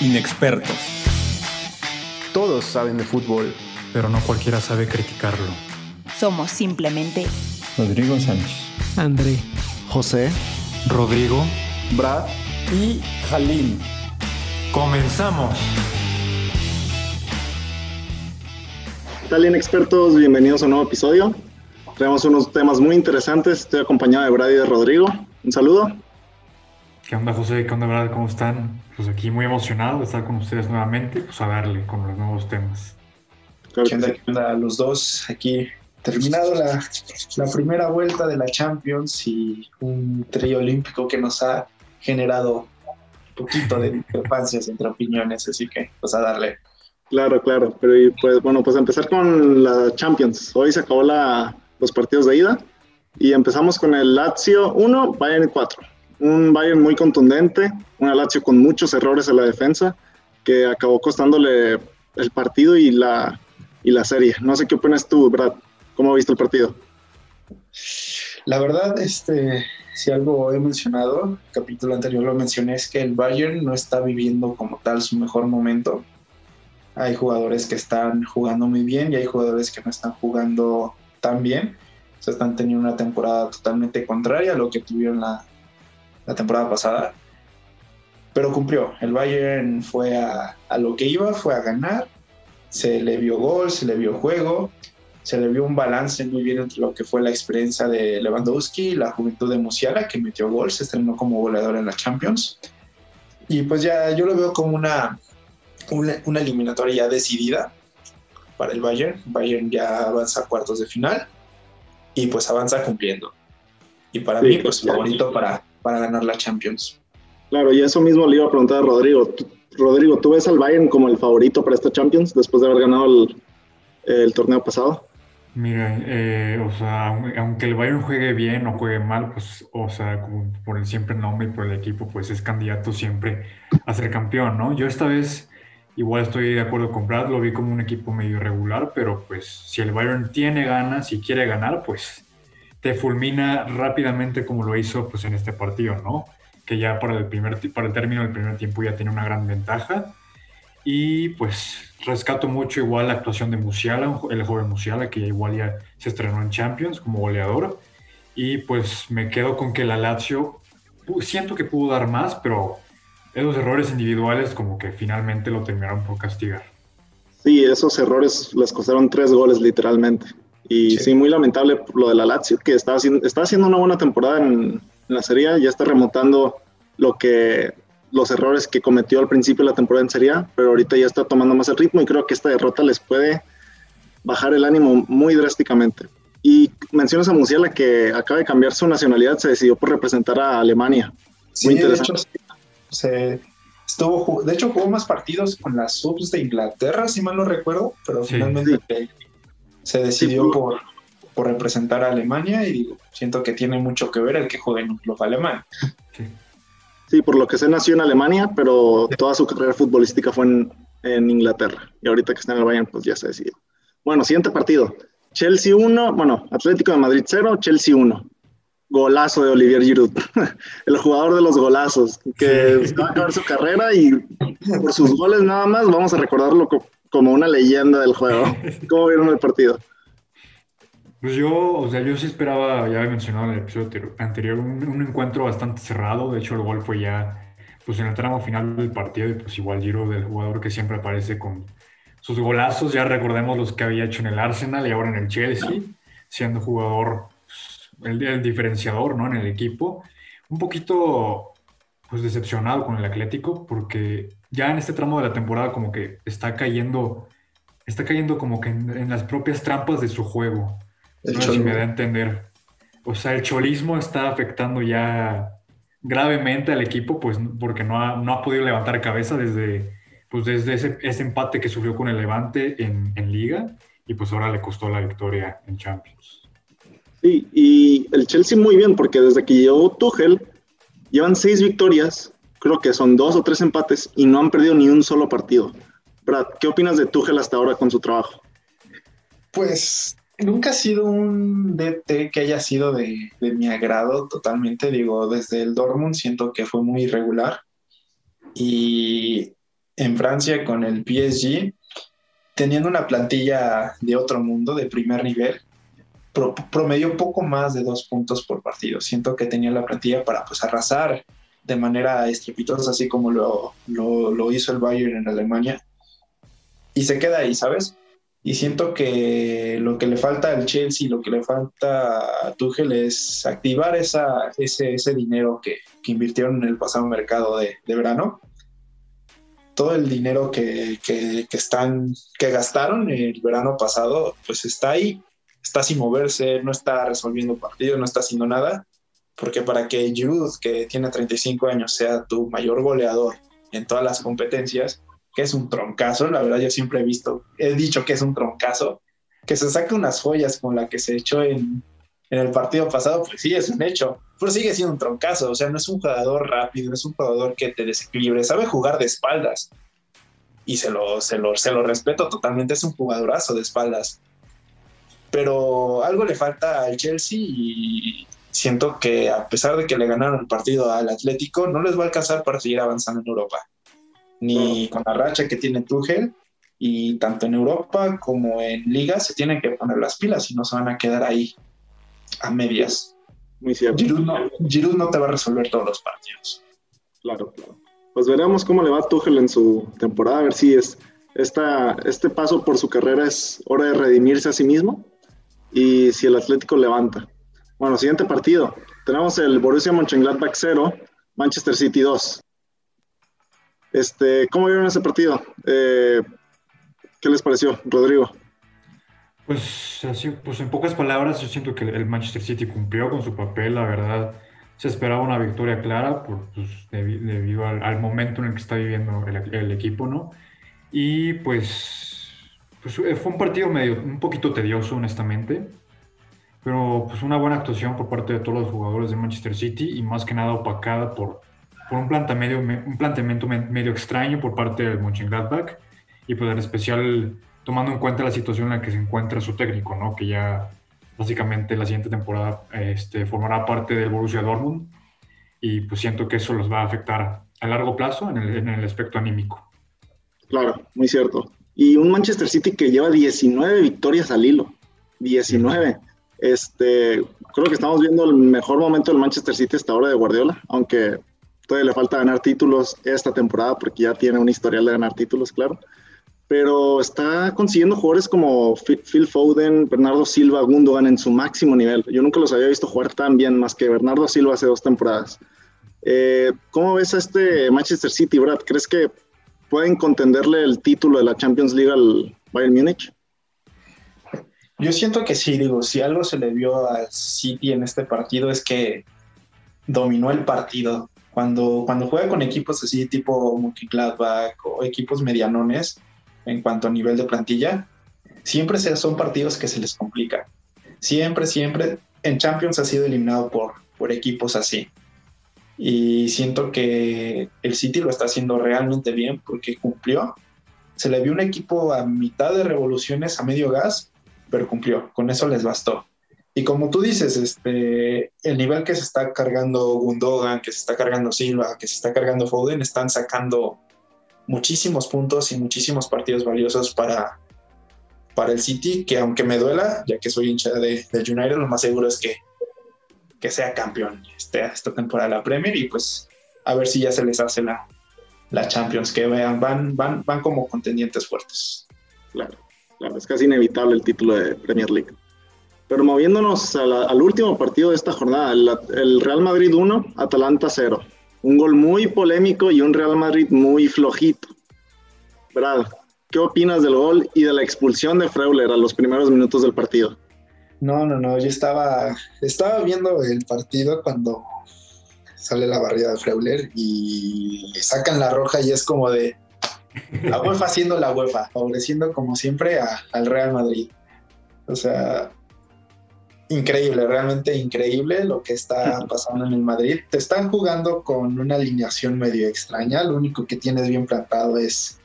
Inexpertos. Todos saben de fútbol, pero no cualquiera sabe criticarlo. Somos simplemente Rodrigo Sánchez. André. José, Rodrigo. Brad Y Jalín. ¡Comenzamos! ¿Qué tal, inexpertos? Bienvenidos a un nuevo episodio. Tenemos unos temas muy interesantes. Estoy acompañado de Brad y de Rodrigo. Un saludo. ¿Qué onda, José? ¿Qué onda, Brad? ¿Cómo están? Pues aquí muy emocionado de estar con ustedes nuevamente, pues a darle con los nuevos temas. Claro ¿Qué onda, qué onda? Los dos aquí. Terminado la, la primera vuelta de la Champions y un trío olímpico que nos ha generado un poquito de discrepancias entre opiniones, así que pues a darle. Claro, claro. Pero y, pues bueno, pues empezar con la Champions. Hoy se acabó la, los partidos de ida y empezamos con el Lazio 1, Bayern 4. Un Bayern muy contundente, una Lazio con muchos errores en la defensa que acabó costándole el partido y la, y la serie. No sé qué opinas tú, Brad. ¿Cómo viste el partido? La verdad, este, si algo he mencionado, el capítulo anterior lo mencioné, es que el Bayern no está viviendo como tal su mejor momento. Hay jugadores que están jugando muy bien y hay jugadores que no están jugando tan bien. O sea, están teniendo una temporada totalmente contraria a lo que tuvieron la, la temporada pasada. Pero cumplió. El Bayern fue a, a lo que iba, fue a ganar. Se le vio gol, se le vio juego se le vio un balance muy bien entre lo que fue la experiencia de Lewandowski y la juventud de Musiala, que metió gol, se estrenó como goleador en la Champions. Y pues ya yo lo veo como una, una, una eliminatoria ya decidida para el Bayern. Bayern ya avanza a cuartos de final y pues avanza cumpliendo. Y para Sí, mí, pues favorito para, para ganar la Champions. Claro, y eso mismo le iba a preguntar a Rodrigo. Tú- Rodrigo, ¿tú ves al Bayern como el favorito para esta Champions después de haber ganado el, el torneo pasado? Mira, eh, o sea, aun- aunque el Bayern juegue bien o juegue mal, pues, o sea, como por el siempre nombre y por el equipo, pues es candidato siempre a ser campeón, ¿no? Yo esta vez igual estoy de acuerdo con Brad, lo vi como un equipo medio irregular, pero pues si el Bayern tiene ganas y quiere ganar, pues te fulmina rápidamente como lo hizo pues en este partido, ¿no? Que ya para el primer para el término del primer tiempo ya tiene una gran ventaja. Y pues rescato mucho igual la actuación de Musiala, el joven Musiala, que igual ya se estrenó en Champions como goleador. Y pues me quedo con que la Lazio, siento que pudo dar más, pero esos errores individuales como que finalmente lo terminaron por castigar. Sí, esos errores les costaron tres goles literalmente. Y sí, Sí. muy lamentable lo de la Lazio, que está haciendo, está haciendo una buena temporada en, en la Serie A, ya está remontando lo que los errores que cometió al principio de la temporada en Serie A, pero ahorita ya está tomando más el ritmo y creo que esta derrota les puede bajar el ánimo muy drásticamente. Y mencionas a Musiala que acaba de cambiar su nacionalidad, se decidió por representar a Alemania. Sí, Muy de interesante. hecho, se estuvo, de hecho jugó más partidos con las subs de Inglaterra, si mal no recuerdo, pero Sí. finalmente se decidió Sí, por, por representar a Alemania y digo, siento que tiene mucho que ver el que juegue en un club alemán. Sí. Sí, por lo que se nació en Alemania, pero toda su carrera futbolística fue en, en Inglaterra. Y ahorita que está en el Bayern, pues ya se decidió. Bueno, siguiente partido. Chelsea 1, bueno, Atlético de Madrid 0, Chelsea 1. Golazo de Olivier Giroud, el jugador de los golazos, que Sí. va a acabar su carrera y por sus goles nada más vamos a recordarlo co- como una leyenda del juego. ¿Cómo vieron el partido? Pues yo, o sea, yo sí esperaba, ya había mencionado en el episodio anterior- un encuentro bastante cerrado. De hecho, el gol fue ya pues en el tramo final del partido y pues igual Giro del jugador que siempre aparece con sus golazos. Ya recordemos los que había hecho en el Arsenal y ahora en el Chelsea, siendo jugador pues, el, el diferenciador, ¿no? En el equipo. Un poquito pues decepcionado con el Atlético porque ya en este tramo de la temporada como que está cayendo, está cayendo como que en- en las propias trampas de su juego. El No sé si me da a entender. O sea, el cholismo está afectando ya gravemente al equipo, pues porque no ha, no ha podido levantar cabeza desde, pues, desde ese, ese empate que sufrió con el Levante en, en Liga y pues ahora le costó la victoria en Champions. Sí, y el Chelsea muy bien, porque desde que llegó Tuchel, llevan seis victorias, creo que son dos o tres empates, y no han perdido ni un solo partido. Brad, ¿qué opinas de Tuchel hasta ahora con su trabajo? Pues nunca ha sido un DT que haya sido de, de mi agrado totalmente. Digo, desde el Dortmund siento que fue muy irregular. Y en Francia con el PSG, teniendo una plantilla de otro mundo, de primer nivel, pro, promedió poco más de dos puntos por partido. Siento que tenía la plantilla para pues arrasar de manera estrepitosa, así como lo, lo, lo hizo el Bayern en Alemania. Y se queda ahí, ¿sabes? Y siento que lo que le falta al Chelsea, lo que le falta a Tuchel es activar esa, ese, ese dinero que, que invirtieron en el pasado mercado de, de verano. Todo el dinero que, que, que, están, que gastaron el verano pasado, pues está ahí, está sin moverse, no está resolviendo partidos, no está haciendo nada. Porque para que Giroud, que tiene 35 años, sea tu mayor goleador en todas las competencias, que es un troncazo, la verdad yo siempre he visto, he dicho que es un troncazo, que se saque unas joyas con la que se echó en, en, el partido pasado, pues sí, es un hecho, pero sigue siendo un troncazo, o sea, no es un jugador rápido, es un jugador que te desequilibre, sabe jugar de espaldas, y se lo, se lo, se lo respeto totalmente, es un jugadorazo de espaldas, pero algo le falta al Chelsea y siento que a pesar de que le ganaron el partido al Atlético, no les va a alcanzar para seguir avanzando en Europa ni con la racha que tiene Tuchel y tanto en Europa como en Liga se tienen que poner las pilas y no se van a quedar ahí a medias. Muy cierto. Giroud no, Giroud no te va a resolver todos los partidos. Claro, claro. Pues veremos cómo le va a Tuchel en su temporada, a ver si es esta, este paso por su carrera es hora de redimirse a sí mismo y si el Atlético levanta. Bueno, siguiente partido. Tenemos el Borussia Mönchengladbach 0, Manchester City 2. Este, ¿Cómo vieron ese partido? Eh, ¿Qué les pareció, Rodrigo? Pues, así, pues en pocas palabras, yo siento que el Manchester City cumplió con su papel, la verdad. Se esperaba una victoria clara por, pues, debido al, momento en el que está viviendo el, el equipo, ¿no? Y pues, pues, fue un partido medio, un poquito tedioso, honestamente, pero pues una buena actuación por parte de todos los jugadores de Manchester City y más que nada opacada por, por un planteamiento, un planteamiento medio extraño por parte del Mönchengladbach y pues en especial tomando en cuenta la situación en la que se encuentra su técnico, ¿no? que ya básicamente la siguiente temporada este, formará parte del Borussia Dortmund y pues siento que eso los va a afectar a largo plazo en el, en el aspecto anímico. Claro, muy cierto. Y un Manchester City que lleva 19 victorias al hilo. 19. Este, creo que estamos viendo el mejor momento del Manchester City hasta ahora de Guardiola, aunque todavía le falta ganar títulos esta temporada porque ya tiene un historial de ganar títulos, claro. Pero está consiguiendo jugadores como Phil Foden, Bernardo Silva, Gundogan en su máximo nivel. Yo nunca los había visto jugar tan bien más que Bernardo Silva hace dos temporadas. Eh, ¿Cómo ves a este Manchester City, Brad? ¿Crees que pueden contenderle el título de la Champions League al Bayern Múnich? Yo siento que sí, digo, si algo se le vio al City en este partido es que dominó el partido. Cuando, cuando juega con equipos así tipo Mönchengladbach o equipos medianones en cuanto a nivel de plantilla, siempre son partidos que se les complica. Siempre, siempre. En Champions ha sido eliminado por, por equipos así. Y siento que el City lo está haciendo realmente bien porque cumplió. Se le vio un equipo a mitad de revoluciones, a medio gas, pero cumplió. Con eso les bastó. Y como tú dices, este, el nivel que se está cargando Gundogan, que se está cargando Silva, que se está cargando Foden, están sacando muchísimos puntos y muchísimos partidos valiosos para, para el City, que aunque me duela, ya que soy hincha de, de United, lo más seguro es que, que sea campeón este, esta temporada la Premier y pues a ver si ya se les hace la, la Champions, que vean, van, van, van como contendientes fuertes. Claro, claro, es casi inevitable el título de Premier League. Pero moviéndonos al último partido de esta jornada, el, el, Real Madrid 1, Atalanta 0. Un gol muy polémico y un Real Madrid muy flojito. Brad, ¿qué opinas del gol y de la expulsión de Freuler a los primeros minutos del partido? No, no, no, yo estaba, estaba viendo el partido cuando sale la barrida de Freuler y sacan la roja y es como de la UEFA haciendo la UEFA, favoreciendo como siempre a, al Real Madrid. O sea, increíble, realmente increíble lo que está pasando en el Madrid. Te están jugando con una alineación medio extraña, lo único que tienes bien plantado es,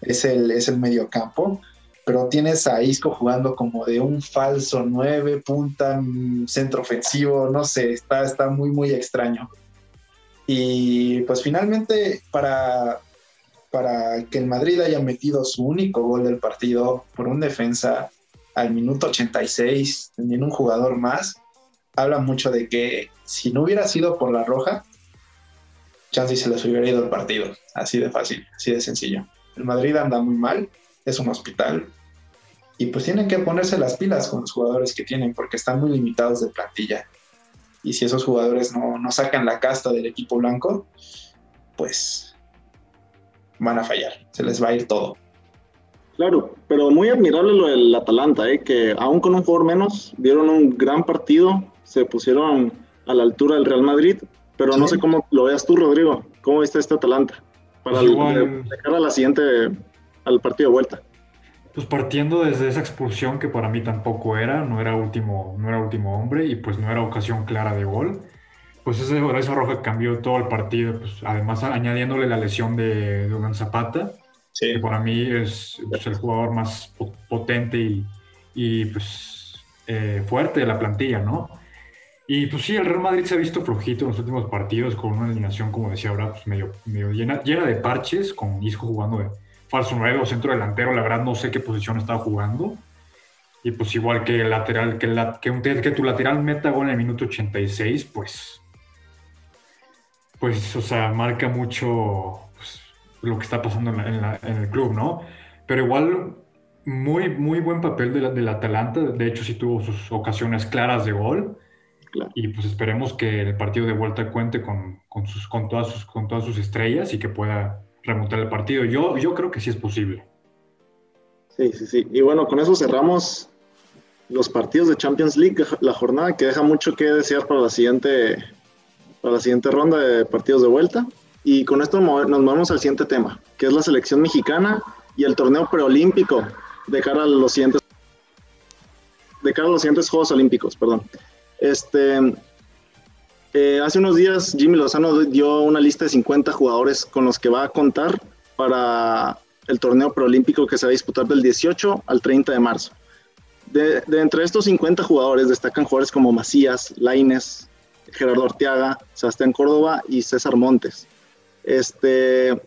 es, el, es el medio campo, pero tienes a Isco jugando como de un falso 9, punta, centro ofensivo, no sé, está, está muy, muy extraño. Y pues finalmente para, para que el Madrid haya metido su único gol del partido por un defensa al minuto 86, teniendo un jugador más, habla mucho de que si no hubiera sido por la roja, chance se les hubiera ido el partido. Así de fácil, así de sencillo. El Madrid anda muy mal, es un hospital. Y pues tienen que ponerse las pilas con los jugadores que tienen porque están muy limitados de plantilla. Y si esos jugadores no, no sacan la casta del equipo blanco, pues van a fallar, se les va a ir todo. Claro, pero muy admirable lo del Atalanta, ¿eh? que aún con un jugador menos dieron un gran partido, se pusieron a la altura del Real Madrid, pero no sé cómo lo veas tú, Rodrigo. ¿Cómo viste este Atalanta? Para Pues el- igual- de cara a la siguiente, al partido de vuelta. Pues partiendo desde esa expulsión que para mí tampoco era, no era último, no era último hombre y pues no era ocasión clara de gol. Pues ese, esa roja cambió todo el partido, pues además añadiéndole la lesión de Dugan Zapata, que para mí es pues, el jugador más po- potente y, y, pues eh, fuerte de la plantilla, ¿no? Y pues sí, el Real Madrid se ha visto flojito en los últimos partidos con una alineación, como decía ahora, pues medio, medio llena, llena de parches, con Isco jugando de falso 9 o centro delantero, la verdad no sé qué posición estaba jugando. Y pues igual que el lateral, que, la, que, un- que tu lateral meta gol en el minuto 86, pues, pues, o sea, marca mucho pues, lo que está pasando en, la- en la- en el club, ¿no? Pero igual, muy, muy buen papel de del Atalanta, de hecho sí tuvo sus ocasiones claras de gol. Claro. Y pues esperemos que el partido de vuelta cuente con, con, sus, con, todas sus, con todas sus estrellas y que pueda remontar el partido. Yo, yo creo que sí es posible. Sí, sí, sí. Y bueno, con eso cerramos los partidos de Champions League, la jornada que deja mucho que desear para la siguiente, para la siguiente ronda de partidos de vuelta. Y con esto nos movemos al siguiente tema, que es la selección mexicana y el torneo preolímpico de cara a los siguientes de cara a los siguientes Juegos Olímpicos, perdón. Este, eh, hace unos días Jimmy Lozano dio una lista de 50 jugadores con los que va a contar para el torneo preolímpico que se va a disputar del 18 al 30 de marzo. De, de entre estos 50 jugadores destacan jugadores como Macías, Laines, Gerardo Arteaga, Sebastián Córdoba y César Montes. Este,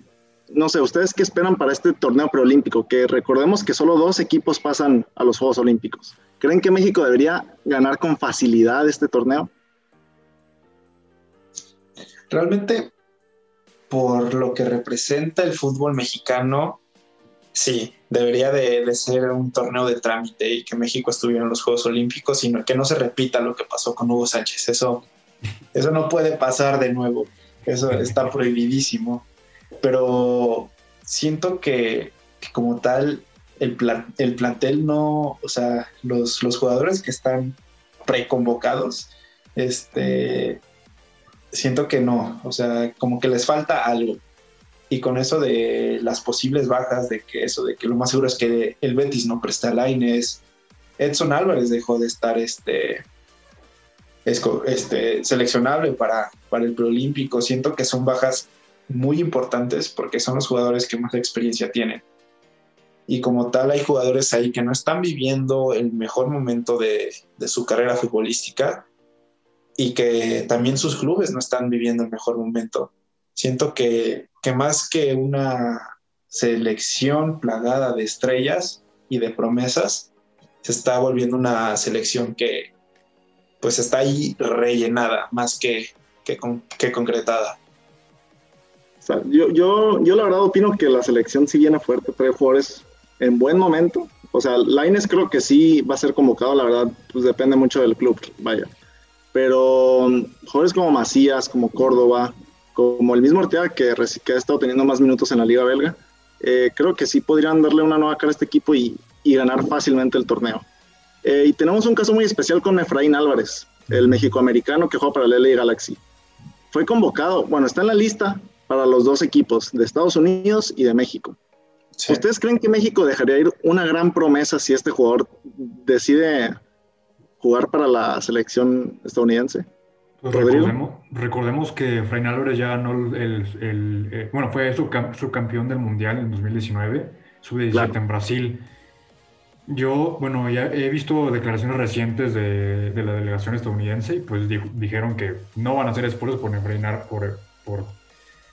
no sé, ¿ustedes qué esperan para este torneo preolímpico? Que recordemos que solo dos equipos pasan a los Juegos Olímpicos. ¿Creen que México debería ganar con facilidad este torneo? Realmente, por lo que representa el fútbol mexicano, sí, debería de, ser un torneo de trámite y que México estuviera en los Juegos Olímpicos, sino que no se repita lo que pasó con Hugo Sánchez. Eso, eso no puede pasar de nuevo. Eso está prohibidísimo. Pero siento que, que como tal, el, plan, el plantel no, o sea, los, los jugadores que están preconvocados, este, siento que no, o sea, como que les falta algo. Y con eso de las posibles bajas, de que eso, de que lo más seguro es que el Betis no presta a Laines, Edson Álvarez dejó de estar este, este, seleccionable para, para el preolímpico. Siento que son bajas muy importantes porque son los jugadores que más experiencia tienen. Y como tal, hay jugadores ahí que no están viviendo el mejor momento de, de su carrera futbolística y que también sus clubes no están viviendo el mejor momento. Siento que, que más que una selección plagada de estrellas y de promesas, se está volviendo una selección que pues está ahí rellenada más que, que, con- que concretada. Yo, yo, yo la verdad opino que la selección sí viene fuerte, trae jugadores en buen momento. O sea, Laines creo que sí va a ser convocado, la verdad, pues depende mucho del club, vaya. Pero jugadores como Macías, como Córdoba, como el mismo Ortega que, ha estado teniendo más minutos en la liga belga, eh, creo que sí podrían darle una nueva cara a este equipo y, y ganar fácilmente el torneo. Eh, y tenemos un caso muy especial con Efraín Álvarez, el mexicoamericano que juega para el LA Galaxy. Fue convocado, bueno, está en la lista para los dos equipos, de Estados Unidos y de México. Sí. ¿Ustedes creen que México dejaría ir una gran promesa si este jugador decide jugar para la selección estadounidense? Pues recordemos, recordemos que Efraín Álvarez ya ganó el, el- eh, bueno, fue subcam- subcampeón del Mundial en 2019, sub-17 Claro. en Brasil. Yo, bueno, ya he visto declaraciones recientes de, de la delegación estadounidense y pues di- dijeron que no van a hacer esfuerzos por enfrenar, por, por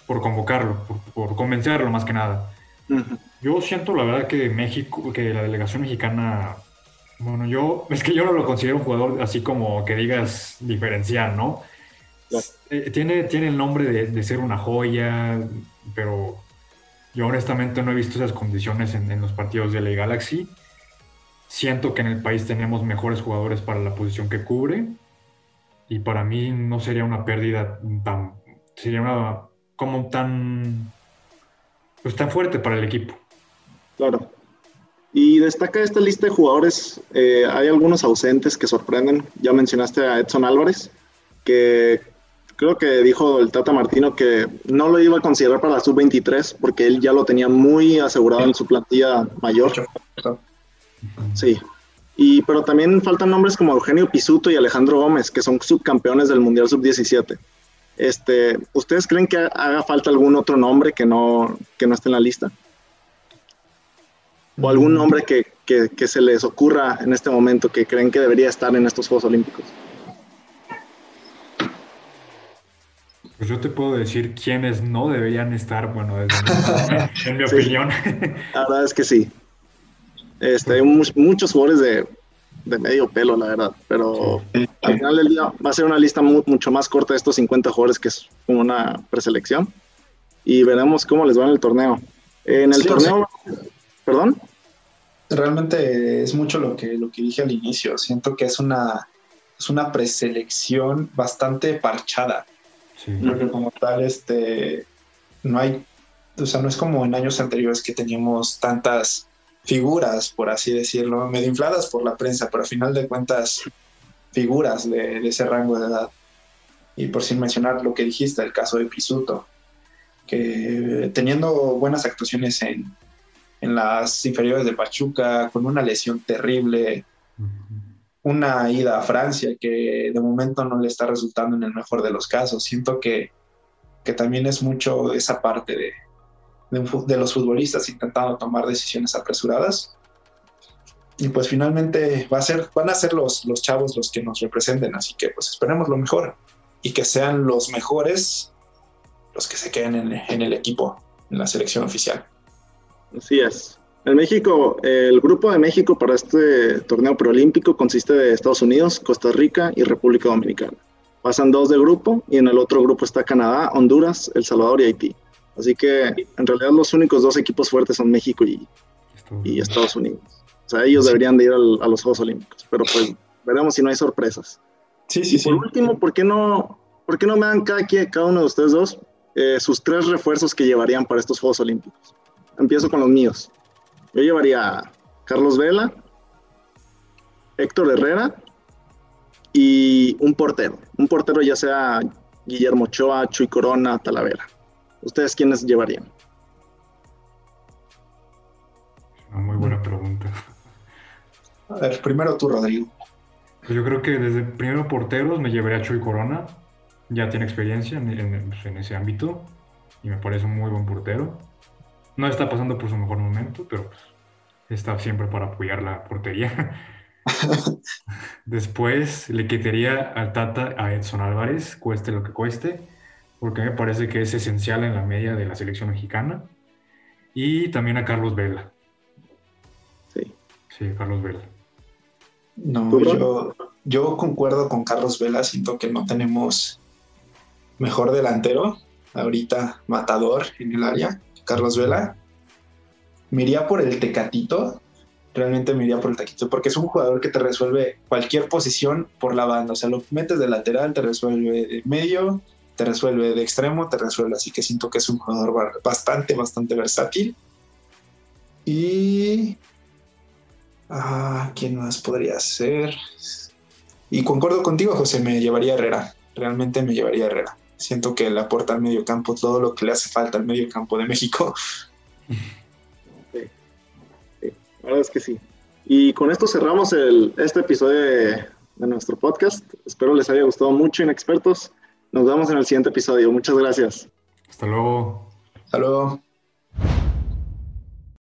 por convocarlo, por, por convencerlo más que nada. Ujú. Yo siento la verdad que México, que la delegación mexicana, bueno, yo, es que yo no lo considero un jugador así como que digas diferencial, ¿no? Claro. Eh, tiene, tiene el nombre de, de ser una joya, pero yo honestamente no he visto esas condiciones en, en los partidos de la Galaxy. Siento que en el país tenemos mejores jugadores para la posición que cubre y para mí no sería una pérdida tan, sería una, como tan, pues tan fuerte para el equipo. Claro. Y destaca esta lista de jugadores, eh, hay algunos ausentes que sorprenden. Ya mencionaste a Edson Álvarez, que creo que dijo el Tata Martino que no lo iba a considerar para la sub-23 porque él ya lo tenía muy asegurado en su plantilla mayor. Sí. Y, pero también faltan nombres como Eugenio Pisuto y Alejandro Gómez, que son subcampeones del Mundial Sub-17. Este, ¿Ustedes creen que haga falta algún otro nombre que no, que no esté en la lista? ¿O algún nombre que, que, que se les ocurra en este momento que creen que debería estar en estos Juegos Olímpicos? Pues yo te puedo decir quiénes no deberían estar, bueno, desde mi- en mi Sí. opinión. La verdad es que sí. Este, hay mu- muchos jugadores de, de medio pelo, la verdad, pero al final del día va a ser una lista mu- mucho más corta de estos 50 jugadores que es como una preselección y veremos cómo les va en el torneo. En el Sí, o torneo, perdón, Realmente es mucho lo que, lo que dije al inicio. Siento que es una, es una preselección bastante parchada. Sí. Porque como tal, este, no hay, o sea, no es como en años anteriores que teníamos tantas figuras, por así decirlo, medio infladas por la prensa, pero a final de cuentas, figuras de, de ese rango de edad. Y por sin mencionar lo que dijiste, el caso de Pisuto, que teniendo buenas actuaciones en, en las inferiores de Pachuca, con una lesión terrible, una ida a Francia que de momento no le está resultando en el mejor de los casos. Siento que, que también es mucho esa parte de, de, un de los futbolistas intentando tomar decisiones apresuradas. Y pues finalmente va a ser, van a ser los, los chavos los que nos representen, así que pues esperemos lo mejor y que sean los mejores los que se queden en, en el equipo, en la selección oficial. Así es. En México, el grupo de México para este torneo preolímpico consiste de Estados Unidos, Costa Rica y República Dominicana. Pasan dos de grupo y en el otro grupo está Canadá, Honduras, El Salvador y Haití. Así que en realidad los únicos dos equipos fuertes son México y, y Estados Unidos. O sea, ellos Sí. deberían de ir al- a los Juegos Olímpicos, pero pues veremos si no hay sorpresas. Sí, Y por último, ¿por qué no, por qué no me dan cada, quien- cada uno de ustedes dos eh, sus tres refuerzos que llevarían para estos Juegos Olímpicos? Empiezo con los míos. Yo llevaría a Carlos Vela, Héctor Herrera y un portero. Un portero ya sea Guillermo Ochoa, Chuy Corona, Talavera. ¿Ustedes quiénes llevarían? Una muy buena pregunta. A ver, primero tú, Rodrigo. Pues yo creo que desde primero porteros me llevaría a Chuy Corona. Ya tiene experiencia en, en- pues, en ese ámbito y me parece un muy buen portero. No está pasando por su mejor momento, pero pues, está siempre para apoyar la portería. Después le quitaría al Tata a Edson Álvarez, cueste lo que cueste, porque me parece que es esencial en la media de la selección mexicana. Y también a Carlos Vela. Sí. Sí, Carlos Vela. No, yo, yo concuerdo con Carlos Vela, siento que no tenemos mejor delantero, ahorita matador en el área, Carlos Vela. Me iría por el Tecatito, realmente me iría por el Tecatito, porque es un jugador que te resuelve cualquier posición por la banda, o sea, lo metes de lateral, te resuelve de medio, te resuelve de extremo, te resuelve, así que siento que es un jugador ba- bastante, bastante versátil. Y Ah, ¿quién más podría ser? Y concuerdo contigo, José, me llevaría a Herrera. Realmente me llevaría a Herrera. Siento que le aporta al medio campo todo lo que le hace falta al medio campo de México. La verdad es que sí. Y con esto cerramos el, este episodio de, de nuestro podcast. Espero les haya gustado mucho, inexpertos. Nos vemos en el siguiente episodio. Muchas gracias. Hasta luego. Hasta luego.